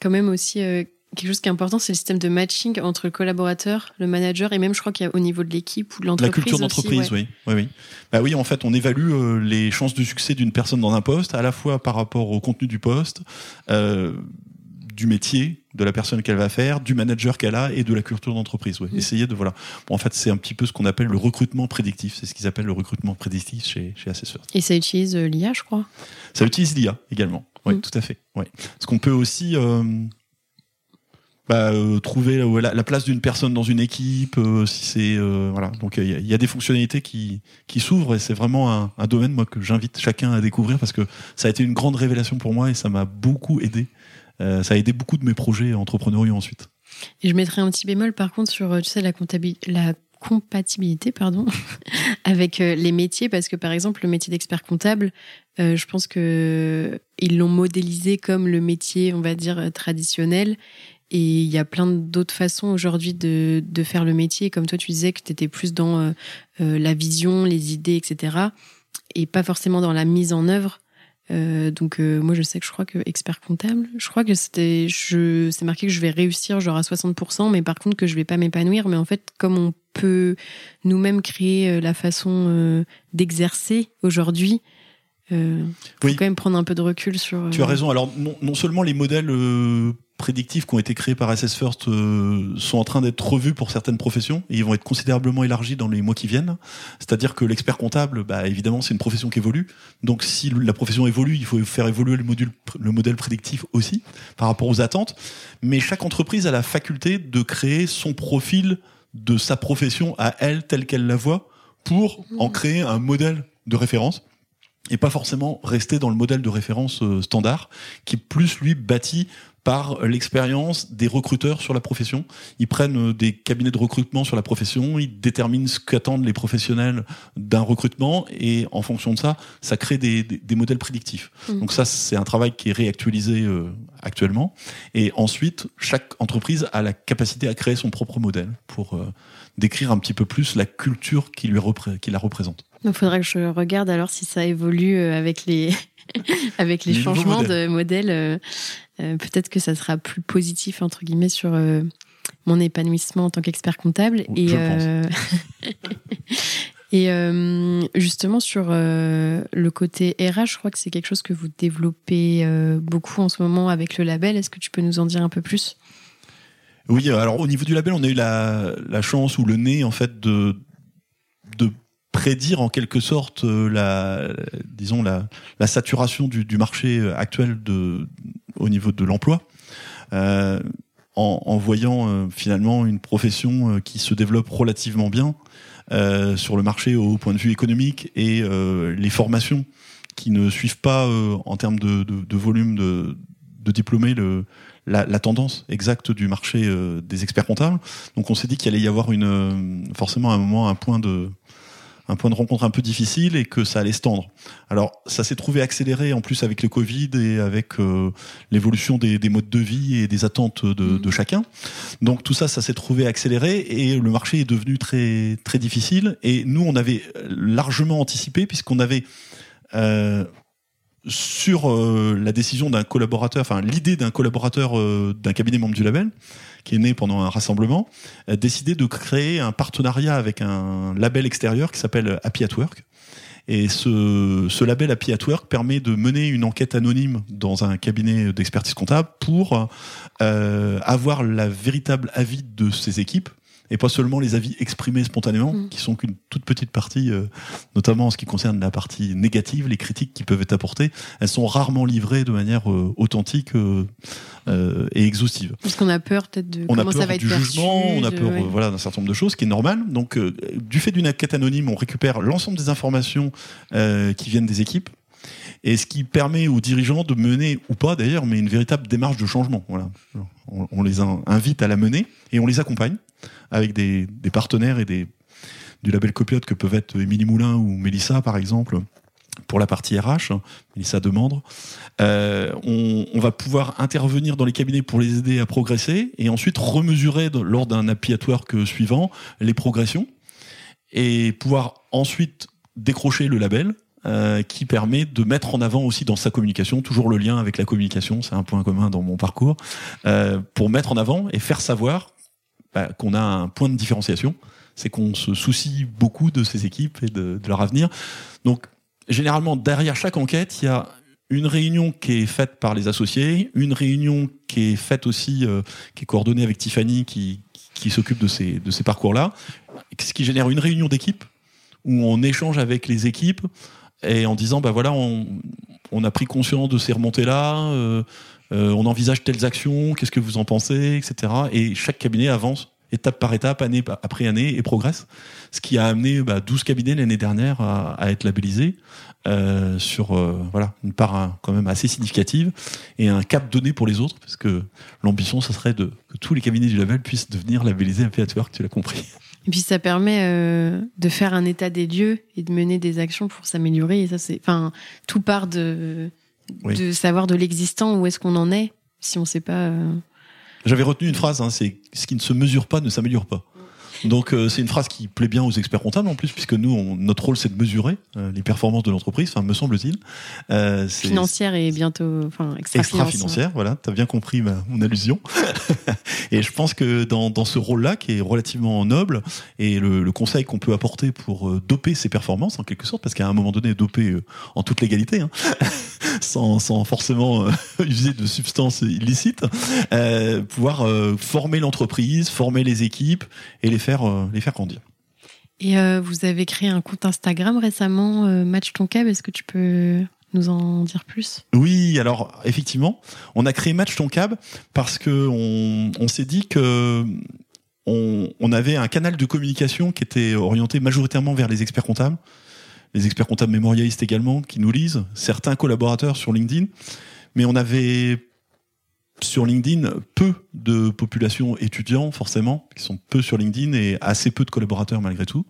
quand même aussi euh, quelque chose qui est important, c'est le système de matching entre le collaborateur, le manager et même je crois qu'il y a au niveau de l'équipe ou de l'entreprise. La culture d'entreprise, oui. oui. Oui, Bah oui, en fait, on évalue euh, les chances de succès d'une personne dans un poste, à la fois par rapport au contenu du poste, du métier de la personne qu'elle va faire, du manager qu'elle a et de la culture d'entreprise. Ouais. Essayer de voilà. Bon, en fait, c'est un petit peu ce qu'on appelle le recrutement prédictif. C'est ce qu'ils appellent le recrutement prédictif chez chez Assessor. Et ça utilise euh, l'IA, je crois. Ça utilise l'IA également. Oui, mm. tout à fait. Ouais. Parce qu'on peut aussi euh, bah, euh, trouver la, la, place d'une personne dans une équipe, si c'est voilà. Donc il y, a des fonctionnalités qui qui s'ouvrent et c'est vraiment un, un, domaine moi que j'invite chacun à découvrir parce que ça a été une grande révélation pour moi et ça m'a beaucoup aidé ça a aidé beaucoup de mes projets entrepreneuriaux ensuite. Et je mettrais un petit bémol par contre sur euh, tu sais, la, la compatibilité pardon, avec euh, les métiers, parce que par exemple, le métier d'expert comptable, je pense que ils l'ont modélisé comme le métier, on va dire, traditionnel. Et il y a plein d'autres façons aujourd'hui de, de, faire le métier. Comme toi, tu disais que tu étais plus dans la vision, les idées, etc. Et pas forcément dans la mise en œuvre. Euh, donc euh, moi je sais que je crois que expert comptable, je crois que c'était je c'est marqué que je vais réussir genre à 60 mais par contre que je vais pas m'épanouir mais en fait comme on peut nous-mêmes créer euh, la façon d'exercer aujourd'hui euh, faut quand même prendre un peu de recul sur. Tu as raison. Alors non, non seulement les modèles prédictifs qui ont été créés par SS First euh, sont en train d'être revus pour certaines professions et ils vont être considérablement élargis dans les mois qui viennent. C'est-à-dire que l'expert comptable, bah, évidemment, c'est une profession qui évolue. Donc si la profession évolue, il faut faire évoluer le, module, le modèle prédictif aussi par rapport aux attentes. Mais chaque entreprise a la faculté de créer son profil de sa profession à elle, telle qu'elle la voit, pour en créer un modèle de référence et pas forcément rester dans le modèle de référence euh, standard qui plus lui bâti par l'expérience des recruteurs sur la profession. Ils prennent euh, des cabinets de recrutement sur la profession, ils déterminent ce qu'attendent les professionnels d'un recrutement et en fonction de ça, ça crée des, des, modèles prédictifs. Mmh. Donc ça, c'est un travail qui est réactualisé euh, actuellement. Et ensuite, chaque entreprise a la capacité à créer son propre modèle pour euh, décrire un petit peu plus la culture qui, lui qui la représente. Il faudra que je regarde alors si ça évolue avec les avec les, changements de modèle, euh, euh, peut-être que ça sera plus positif entre guillemets sur euh, mon épanouissement en tant qu'expert comptable. et et justement sur le côté RH, je crois que c'est quelque chose que vous développez beaucoup en ce moment avec le label. Est-ce que tu peux nous en dire un peu plus? Oui, alors au niveau du label, on a eu la, la chance ou le nez en fait de de prédire en quelque sorte euh, la, disons la, la saturation du, du, marché euh, actuel de, au niveau de l'emploi, euh, en, en, voyant euh, finalement une profession qui se développe relativement bien euh, sur le marché au point de vue économique et les formations qui ne suivent pas en termes de, de, de, volume de, de diplômés le, la, la, tendance exacte du marché des experts comptables. Donc on s'est dit qu'il allait y avoir une forcément un moment un point de un point de rencontre un peu difficile et que ça allait se tendre. Alors ça s'est trouvé accéléré en plus avec le Covid et avec euh, l'évolution des, des, modes de vie et des attentes de, mmh. de chacun. Donc tout ça, ça s'est trouvé accéléré et le marché est devenu très très difficile. Et nous, on avait largement anticipé puisqu'on avait euh, sur euh, la décision d'un collaborateur, enfin l'idée d'un collaborateur euh, d'un cabinet membre du label, qui est né pendant un rassemblement, a décidé de créer un partenariat avec un label extérieur qui s'appelle Happy at Work. Et ce, ce label Happy at Work permet de mener une enquête anonyme dans un cabinet d'expertise comptable pour euh, avoir la véritable avis de ses équipes et pas seulement les avis exprimés spontanément, mm. qui sont qu'une toute petite partie, euh, notamment en ce qui concerne la partie négative, les critiques qui peuvent être apportées, elles sont rarement livrées de manière euh, authentique euh, et exhaustive. Parce qu'on a peur peut-être de on comment a peur ça va du être jugement, perçu, on a peur ouais. euh, voilà d'un certain nombre de choses, ce qui est normal. Donc, du fait d'une enquête anonyme, on récupère l'ensemble des informations euh, qui viennent des équipes. Et ce qui permet aux dirigeants de mener, ou pas d'ailleurs, mais une véritable démarche de changement. Voilà. On, on les in- invite à la mener et on les accompagne avec des, des partenaires et des, du label Copiote que peuvent être Émilie Moulin ou Mélissa, par exemple, pour la partie RH, Mélissa Demandre. Euh, on, on va pouvoir intervenir dans les cabinets pour les aider à progresser et ensuite remesurer lors d'un happy at work suivant les progressions et pouvoir ensuite décrocher le label euh, qui permet de mettre en avant aussi dans sa communication, toujours le lien avec la communication, c'est un point commun dans mon parcours, euh, pour mettre en avant et faire savoir bah, qu'on a un point de différenciation, c'est qu'on se soucie beaucoup de ces équipes et de, leur avenir. Donc généralement derrière chaque enquête, il y a une réunion qui est faite par les associés, une réunion qui est faite aussi, euh, qui est coordonnée avec Tiffany qui, s'occupe de ces, parcours-là, ce qui génère une réunion d'équipe où on échange avec les équipes et en disant bah voilà on, a pris conscience de ces remontées là euh, euh, on envisage telles actions qu'est-ce que vous en pensez etc et chaque cabinet avance étape par étape année après année et progresse ce qui a amené bah, 12 cabinets l'année dernière à, à être labellisés euh, sur euh, voilà une part hein, quand même assez significative et un cap donné pour les autres parce que l'ambition ce serait de que tous les cabinets du label puissent devenir labellisés Work tu l'as compris Et puis ça permet de faire un état des lieux et de mener des actions pour s'améliorer. Et ça, c'est, enfin, tout part de Oui. de savoir de l'existant où est-ce qu'on en est. Si on sait pas. euh, J'avais retenu une phrase, hein, c'est ce qui ne se mesure pas ne s'améliore pas. Donc euh, c'est une phrase qui plaît bien aux experts comptables en plus, puisque nous, on- notre rôle c'est de mesurer euh, les performances de l'entreprise, enfin me semble-t-il. Euh, financière et bientôt, enfin, extra, extra financière, voilà, t'as bien compris ma, mon allusion. et je pense que dans, dans ce rôle-là, qui est relativement noble, et le, le conseil qu'on peut apporter pour doper ses performances, en quelque sorte, parce qu'à un moment donné, doper en toute légalité, hein, sans, sans forcément euh, user de substances illicites, euh, pouvoir euh, former l'entreprise, former les équipes et les faire, les faire grandir. Et euh, vous avez créé un compte Instagram récemment, euh, Match ton cab. Est-ce que tu peux nous en dire plus? Oui, alors effectivement, on a créé Match ton cab parce que on, on s'est dit que on, on avait un canal de communication qui était orienté majoritairement vers les experts comptables, les experts comptables mémorialistes également qui nous lisent, certains collaborateurs sur LinkedIn, mais on avait sur LinkedIn peu de population étudiants forcément qui sont peu sur LinkedIn et assez peu de collaborateurs malgré tout.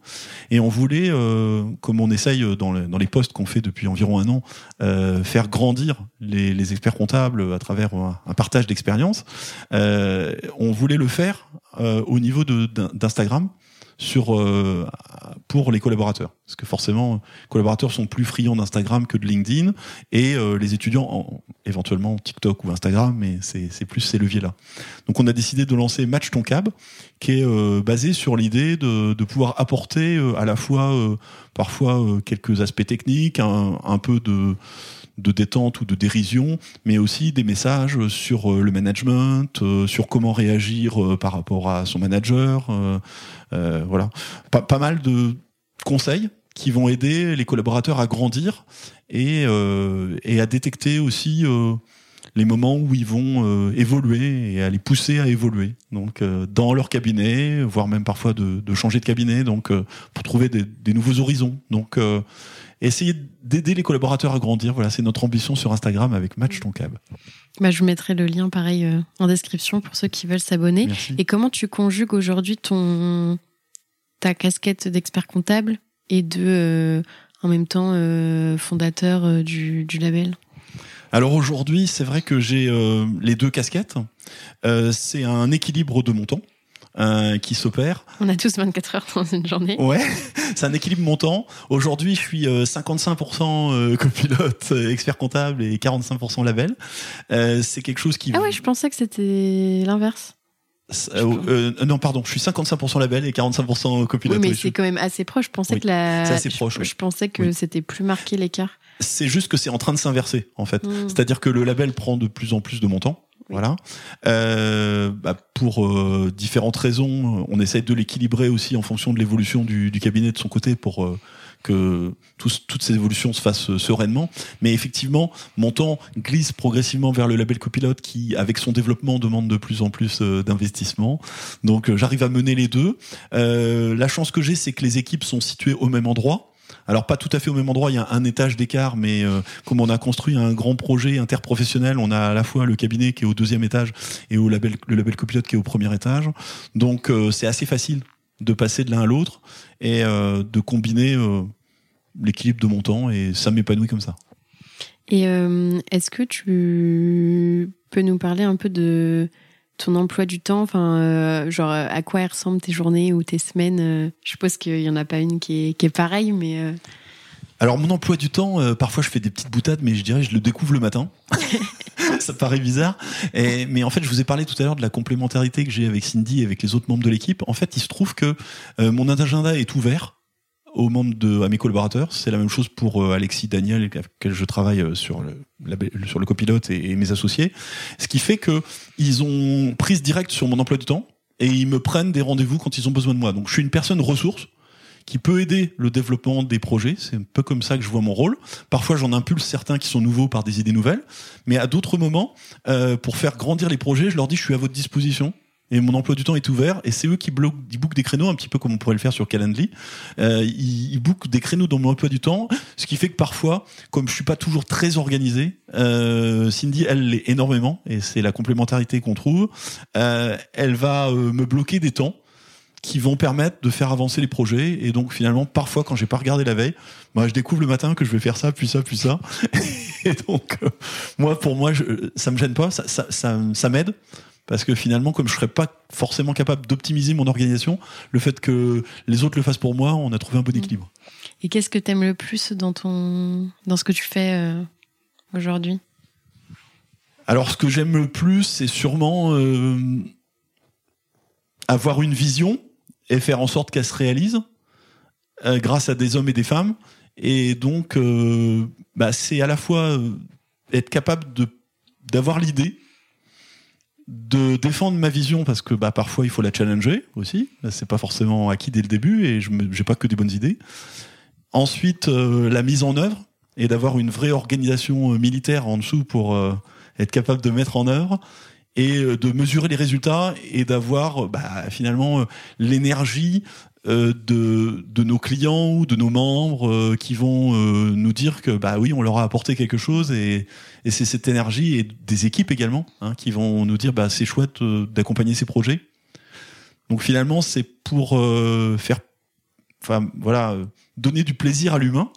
Et on voulait euh, comme on essaye dans, les postes qu'on fait depuis environ un an euh, faire grandir les, experts comptables à travers un, partage d'expérience euh, on voulait le faire au niveau d'Instagram sur euh, pour les collaborateurs. Parce que forcément les collaborateurs sont plus friands d'Instagram que de LinkedIn. Et euh, les étudiants en, éventuellement TikTok ou Instagram mais c'est plus ces leviers là donc on a décidé de lancer Match ton cab qui est euh, basé sur l'idée de, de pouvoir apporter à la fois parfois quelques aspects techniques un, un peu de de détente ou de dérision, mais aussi des messages sur euh, le management, euh, sur comment réagir euh, par rapport à son manager. voilà, pas, mal de conseils qui vont aider les collaborateurs à grandir et, et à détecter aussi les moments où ils vont évoluer et à les pousser à évoluer. Donc dans leur cabinet, voire même parfois de, de changer de cabinet, donc pour trouver des, des, nouveaux horizons. Essayer d'aider les collaborateurs à grandir. Voilà, c'est notre ambition sur Instagram avec Match ton câble. Bah, je vous mettrai le lien pareil euh, en description pour ceux qui veulent s'abonner. Et comment tu conjugues aujourd'hui ton ta casquette d'expert comptable et de euh, en même temps euh, fondateur du, du label? Alors aujourd'hui, c'est vrai que j'ai les deux casquettes. c'est un équilibre de mon temps. Euh, qui s'opère. On a tous 24 heures dans une journée. Ouais, c'est un équilibre montant. Aujourd'hui, je suis 55% euh, euh, copilote, expert comptable et 45% label. c'est quelque chose qui. Ah ouais, je pensais que c'était l'inverse. non, pardon, je suis 55% label et 45% copilote. Oui, mais c'est quand même assez proche. Je pensais que la. C'est assez proche. Je, pensais que c'était plus marqué l'écart. C'est juste que c'est en train de s'inverser en fait. Hmm. C'est-à-dire que le label prend de plus en plus de mon Voilà. Euh, bah pour euh, différentes raisons, on essaie de l'équilibrer aussi en fonction de l'évolution du, cabinet de son côté pour euh, que toutes ces évolutions se fassent sereinement. Mais effectivement, mon temps glisse progressivement vers le label copilote qui, avec son développement, demande de plus en plus d'investissement. Donc j'arrive à mener les deux. la chance que j'ai, c'est que les équipes sont situées au même endroit. Alors pas tout à fait au même endroit, il y a un étage d'écart, mais euh, comme on a construit un grand projet interprofessionnel, on a à la fois le cabinet qui est au deuxième étage et le label copilote qui est au premier étage. Donc euh, c'est assez facile de passer de l'un à l'autre et euh, de combiner l'équilibre de mon temps et ça m'épanouit comme ça. Et est-ce que tu peux nous parler un peu de ton emploi du temps, enfin, euh, genre à quoi ressemblent tes journées ou tes semaines euh, Je suppose qu'il y en a pas une qui est, qui est pareille, mais. Euh. Alors mon emploi du temps, parfois je fais des petites boutades, mais je dirais je le découvre le matin. ça paraît bizarre, et, mais en fait je vous ai parlé tout à l'heure de la complémentarité que j'ai avec Cindy et avec les autres membres de l'équipe. En fait, il se trouve que mon agenda est ouvert aux membres de à mes collaborateurs. C'est la même chose pour euh, Alexis, Daniel, avec lequel je travaille euh, sur le sur le copilote et, mes associés. Ce qui fait que ils ont prise directe sur mon emploi du temps et ils me prennent des rendez-vous quand ils ont besoin de moi. Donc je suis une personne ressource qui peut aider le développement des projets. C'est un peu comme ça que je vois mon rôle. Parfois, j'en impulse certains qui sont nouveaux par des idées nouvelles, mais à d'autres moments, euh, pour faire grandir les projets, je leur dis je suis à votre disposition et mon emploi du temps est ouvert et c'est eux qui bloquent, ils bookent des créneaux un petit peu comme on pourrait le faire sur Calendly. Euh, ils, ils bookent des créneaux dans mon emploi du temps, ce qui fait que parfois, comme je suis pas toujours très organisé, euh, Cindy elle l'est énormément et c'est la complémentarité qu'on trouve. Euh, elle va euh, me bloquer des temps qui vont permettre de faire avancer les projets et donc finalement parfois quand j'ai pas regardé la veille, moi je découvre le matin que je vais faire ça puis ça puis ça et donc euh, moi pour moi je, ça me gêne pas, ça, ça, ça m'aide parce que finalement, comme je serais pas forcément capable d'optimiser mon organisation, le fait que les autres le fassent pour moi, on a trouvé un bon mm. équilibre. Et qu'est-ce que tu aimes le plus dans ton dans ce que tu fais euh, aujourd'hui? Alors, ce que j'aime le plus, c'est sûrement euh, avoir une vision et faire en sorte qu'elle se réalise euh, grâce à des hommes et des femmes. Et donc, bah, c'est à la fois être capable de d'avoir l'idée de défendre ma vision parce que bah parfois il faut la challenger aussi. C'est pas forcément acquis dès le début et je j'ai pas que des bonnes idées. Ensuite euh, la mise en œuvre et d'avoir une vraie organisation euh, militaire en dessous pour euh, être capable de mettre en œuvre et de mesurer les résultats et d'avoir bah, finalement l'énergie euh, de, de nos clients ou de nos membres euh, qui vont euh, nous dire que bah oui on leur a apporté quelque chose et, et c'est cette énergie et des équipes également hein, qui vont nous dire bah c'est chouette d'accompagner ces projets. Donc finalement c'est pour faire enfin voilà donner du plaisir à l'humain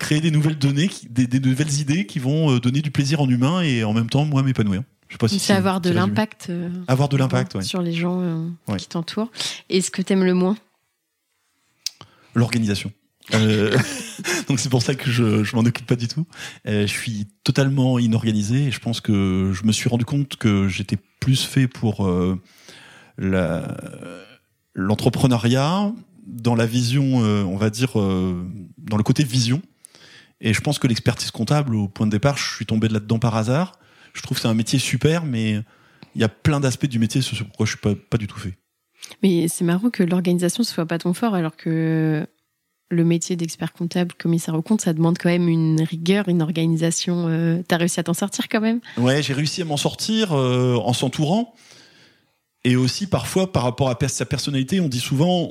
créer des nouvelles données des, des, nouvelles idées qui vont donner du plaisir en humain et en même temps moi m'épanouir je sais pas si c'est avoir de l'impact. Euh, avoir de l'impact, ouais. Sur les gens euh, qui t'entourent. Et ce que t'aimes le moins? L'organisation. Euh, donc c'est pour ça que je, je m'en occupe pas du tout. je suis totalement inorganisé et je pense que je me suis rendu compte que j'étais plus fait pour l'entrepreneuriat dans la vision, on va dire, dans le côté vision. Et je pense que l'expertise comptable, au point de départ, je suis tombé là-dedans par hasard. Je trouve que c'est un métier super, mais il y a plein d'aspects du métier sur pourquoi je suis pas, pas du tout fait. Mais c'est marrant que l'organisation ne soit pas ton fort, alors que le métier d'expert comptable, commissaire au compte, ça demande quand même une rigueur, une organisation. Euh, tu as réussi à t'en sortir quand même Ouais, j'ai réussi à m'en sortir euh, en s'entourant. Et aussi, parfois, par rapport à sa personnalité, on dit souvent,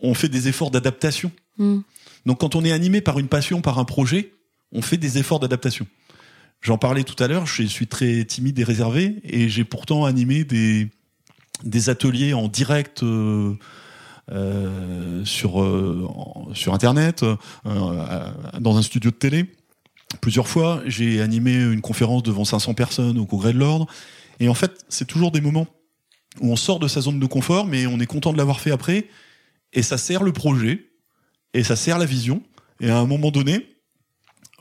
on fait des efforts d'adaptation. Hmm. Donc, quand on est animé par une passion, par un projet, on fait des efforts d'adaptation. J'en parlais tout à l'heure, je suis très timide et réservé, et j'ai pourtant animé des, des ateliers en direct euh, euh, sur, euh, sur Internet, dans un studio de télé. Plusieurs fois, j'ai animé une conférence devant 500 personnes au Congrès de l'Ordre. Et en fait, c'est toujours des moments où on sort de sa zone de confort, mais on est content de l'avoir fait après. Et ça sert le projet, et ça sert la vision. Et à un moment donné,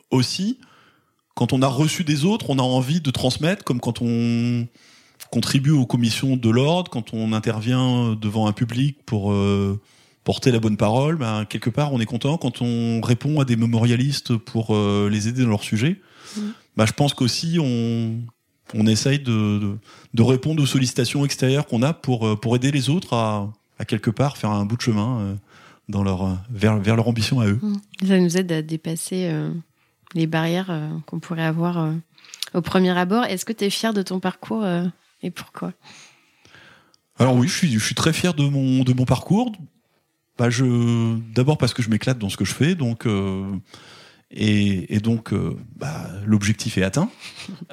aussi, quand on a reçu des autres, on a envie de transmettre, comme quand on contribue aux commissions de l'ordre, quand on intervient devant un public pour euh, porter la bonne parole, ben, quelque part on est content. Quand on répond à des mémorialistes pour euh, les aider dans leur sujet, mmh. ben, je pense qu'aussi on, on essaye de, de, répondre aux sollicitations extérieures qu'on a pour, euh, pour aider les autres à, à quelque part faire un bout de chemin dans leur, vers, vers leur ambition à eux. Mmh. Ça nous aide à dépasser les barrières euh, qu'on pourrait avoir euh, au premier abord. Est-ce que tu es fier de ton parcours euh, et pourquoi? Alors oui, je suis, je suis très fier de mon, de mon parcours. Bah je, d'abord parce que je m'éclate dans ce que je fais, donc et, et, donc bah, l'objectif est atteint.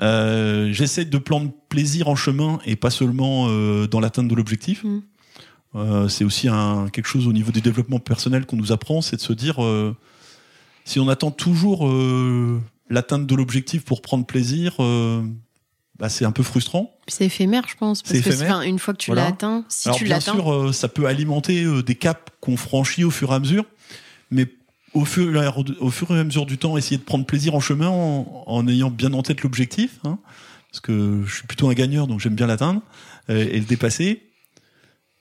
J'essaie de prendre plaisir en chemin et pas seulement dans l'atteinte de l'objectif. Mmh. c'est aussi un, quelque chose au niveau du développement personnel qu'on nous apprend, c'est de se dire si on attend toujours euh, l'atteinte de l'objectif pour prendre plaisir, euh, bah, c'est un peu frustrant. C'est éphémère, je pense. Parce que une fois que tu l'as atteint, si tu l'atteins. Bien sûr, euh, ça peut alimenter des caps qu'on franchit au fur et à mesure, mais au fur, au fur et à mesure du temps, essayer de prendre plaisir en chemin en, ayant bien en tête l'objectif, hein, parce que je suis plutôt un gagneur, donc j'aime bien l'atteindre et le dépasser.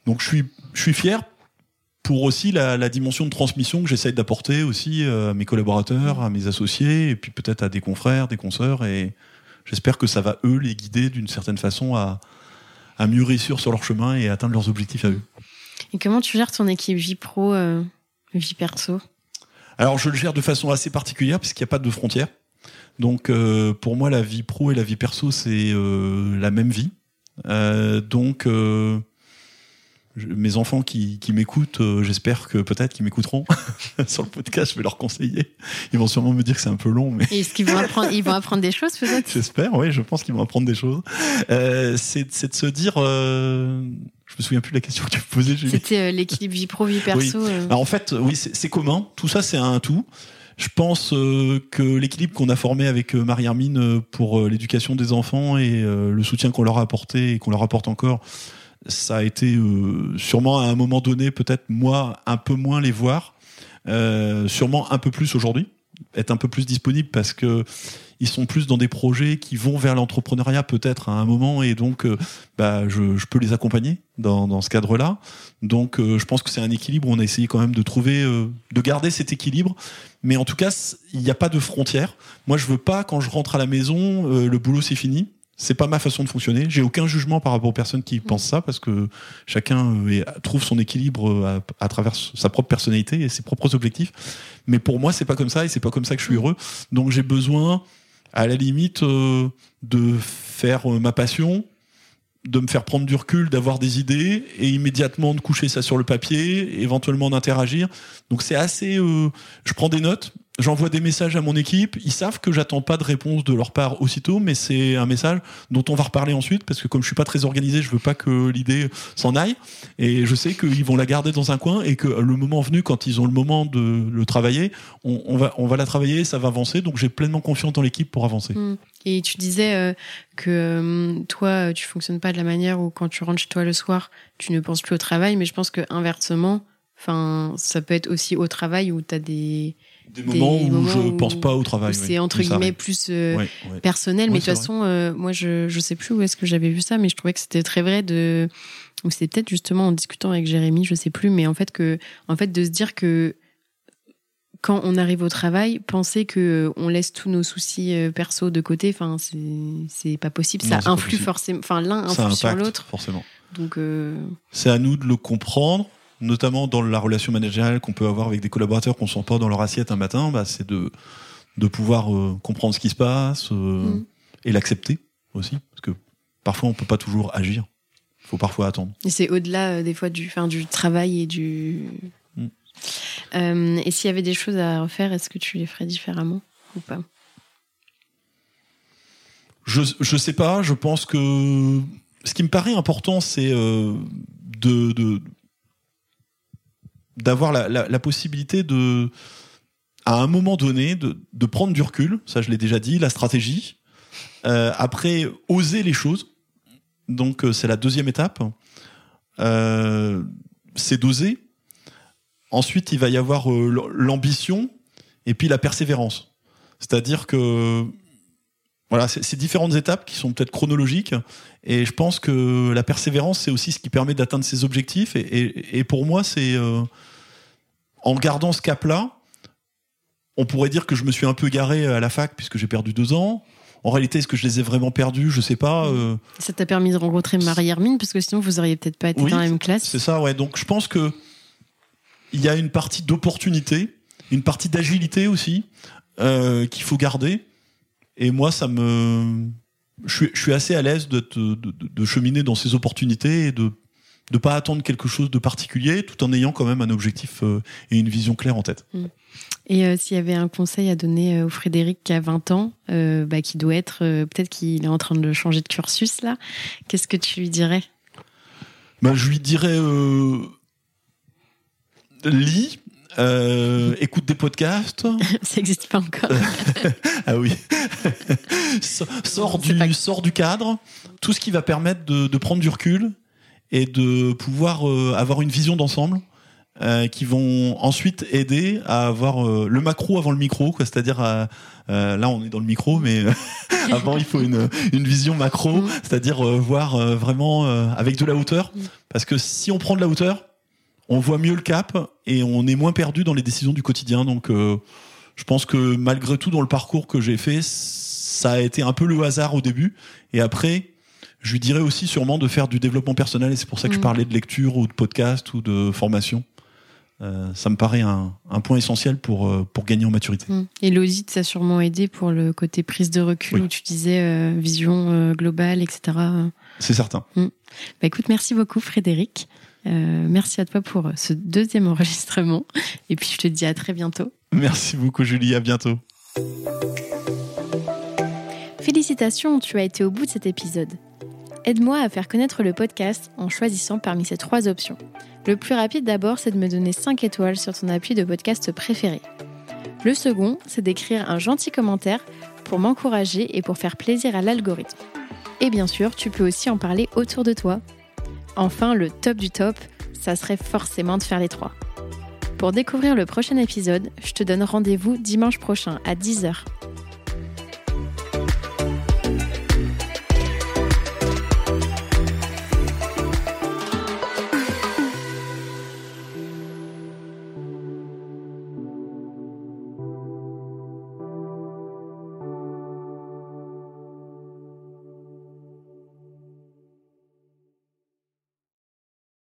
Donc je suis, je suis fier pour aussi la, dimension de transmission que j'essaye d'apporter aussi euh, à mes collaborateurs, à mes associés, et puis peut-être à des confrères, des consoeurs, et j'espère que ça va eux les guider d'une certaine façon à, à mieux réussir sur leur chemin et atteindre leurs objectifs à eux. Et comment tu gères ton équipe vie pro, euh, vie perso? Alors je le gère de façon assez particulière puisqu'il n'y a pas de frontières. Donc euh, pour moi la vie pro et la vie perso c'est la même vie. donc mes enfants qui, qui m'écoutent, euh, j'espère que peut-être qu'ils m'écouteront sur le podcast, je vais leur conseiller. Ils vont sûrement me dire que c'est un peu long, mais est-ce qu'ils vont apprendre Ils vont apprendre des choses peut-être? J'espère, oui, je pense qu'ils vont apprendre des choses. Euh, c'est, de se dire, euh, je me souviens plus de la question que tu me posais. C'était euh, l'équilibre vie pro vie perso. en fait, oui, c'est, commun. Tout ça, c'est un tout. Je pense que l'équilibre qu'on a formé avec Marie-Hermine pour l'éducation des enfants et le soutien qu'on leur a apporté et qu'on leur apporte encore, ça a été euh, sûrement à un moment donné, peut-être moi, un peu moins les voir, euh, sûrement un peu plus aujourd'hui, être un peu plus disponible parce que ils sont plus dans des projets qui vont vers l'entrepreneuriat peut-être à un moment et donc euh, bah, je, je, peux les accompagner dans, dans ce cadre-là. Donc je pense que c'est un équilibre. On a essayé quand même de trouver, de garder cet équilibre, mais en tout cas il n'y a pas de frontières. Moi je veux pas quand je rentre à la maison, le boulot c'est fini c'est pas ma façon de fonctionner. J'ai aucun jugement par rapport aux personnes qui pensent ça parce que chacun euh, trouve son équilibre euh, à, travers sa propre personnalité et ses propres objectifs. Mais pour moi, c'est pas comme ça et c'est pas comme ça que je suis heureux. Donc j'ai besoin, à la limite, euh, de faire ma passion, de me faire prendre du recul, d'avoir des idées et immédiatement de coucher ça sur le papier, éventuellement d'interagir. Donc c'est assez. Euh, je prends des notes, j'envoie des messages à mon équipe. Ils savent que j'attends pas de réponse de leur part aussitôt, mais c'est un message dont on va reparler ensuite parce que comme je suis pas très organisé, je veux pas que l'idée s'en aille. Et je sais qu'ils vont la garder dans un coin et que le moment venu, quand ils ont le moment de le travailler, on, va on va la travailler, ça va avancer. Donc j'ai pleinement confiance dans l'équipe pour avancer. Mmh. Et tu disais euh, que euh, toi, tu fonctionnes pas de la manière où quand tu rentres chez toi le soir, tu ne penses plus au travail, mais je pense que inversement, ça peut être aussi au travail où tu as des des moments où je pense pas au travail. C'est entre guillemets plus euh, personnel, mais de toute façon, euh, moi je je sais plus où est-ce que j'avais vu ça, mais je trouvais que c'était très vrai de. Ou c'était peut-être justement en discutant avec Jérémy, je sais plus, mais en fait que, en fait, de se dire que quand on arrive au travail, penser que euh, on laisse tous nos soucis perso de côté, enfin c'est c'est pas possible. ça influe forcément, enfin l'un influe sur l'autre. Forcément. Donc c'est à nous de le comprendre notamment dans la relation managériale qu'on peut avoir avec des collaborateurs qu'on sent pas dans leur assiette un matin, bah, c'est de de pouvoir euh, comprendre ce qui se passe euh, mm. et l'accepter aussi, parce que parfois on peut pas toujours agir. Il faut parfois attendre. Et c'est au-delà euh, des fois du, fin, du travail et du. Mm. et s'il y avait des choses à refaire, est-ce que tu les ferais différemment ou pas? Je, je sais pas. Je pense que ce qui me paraît important, c'est de, de d'avoir la, la, la, possibilité de, à un moment donné, de, de prendre du recul. Ça, je l'ai déjà dit, la stratégie. Euh, après, oser les choses. Donc, euh, c'est la deuxième étape. Euh, c'est d'oser. Ensuite, il va y avoir euh, l'ambition et puis la persévérance. C'est-à-dire que voilà, c'est différentes étapes qui sont peut-être chronologiques, et je pense que la persévérance, c'est aussi ce qui permet d'atteindre ses objectifs. Et, et, et pour moi, c'est euh, en gardant ce cap-là, on pourrait dire que je me suis un peu garé à la fac puisque j'ai perdu deux ans. En réalité, est-ce que je les ai vraiment perdus? Je sais pas. Euh... Ça t'a permis de rencontrer Marie-Hermine parce que sinon vous auriez peut-être pas été dans la même classe. C'est ça, ouais. Donc je pense que il y a une partie d'opportunité, une partie d'agilité aussi euh, qu'il faut garder. Et moi, ça me, je suis, je suis assez à l'aise de, de, de, de, cheminer dans ces opportunités et de de pas attendre quelque chose de particulier, tout en ayant quand même un objectif euh, et une vision claire en tête. Mm. Et euh, s'il y avait un conseil à donner euh, au Frédéric qui a 20 ans, bah, qui doit être, peut-être qu'il est en train de changer de cursus là, qu'est-ce que tu lui dirais? Bah, Je lui dirais lis, euh, écoute des podcasts. Ça n'existe pas encore. ah oui. sors du, du cadre. Tout ce qui va permettre de, de prendre du recul et de pouvoir euh, avoir une vision d'ensemble. Euh, qui vont ensuite aider à avoir euh, le macro avant le micro, quoi. C'est-à-dire, là, on est dans le micro, mais avant, il faut une, une vision macro, mm. c'est-à-dire voir vraiment avec de la hauteur. Mm. Parce que si on prend de la hauteur, on voit mieux le cap et on est moins perdu dans les décisions du quotidien. Donc, euh, je pense que malgré tout, dans le parcours que j'ai fait, ça a été un peu le hasard au début. Et après, je lui dirais aussi sûrement de faire du développement personnel. Et c'est pour ça que je mm. parlais de lecture ou de podcast ou de formation. Euh, ça me paraît un, un, point essentiel pour, euh, pour gagner en maturité. Mm. Et l'audit, ça a sûrement aidé pour le côté prise de recul où tu disais vision globale, etc. C'est certain. Mm. Bah, écoute, merci beaucoup Frédéric. Euh, merci à toi pour ce deuxième enregistrement. Et puis je te dis à très bientôt. Merci beaucoup Julie, à bientôt. Félicitations, tu as été au bout de cet épisode. Aide-moi à faire connaître le podcast en choisissant parmi ces trois options. Le plus rapide d'abord, c'est de me donner 5 étoiles sur ton appui de podcast préféré. Le second, c'est d'écrire un gentil commentaire pour m'encourager et pour faire plaisir à l'algorithme. Et bien sûr, tu peux aussi en parler autour de toi Enfin, le top du top, ça serait forcément de faire les trois. Pour découvrir le prochain épisode, je te donne rendez-vous dimanche prochain à 10h.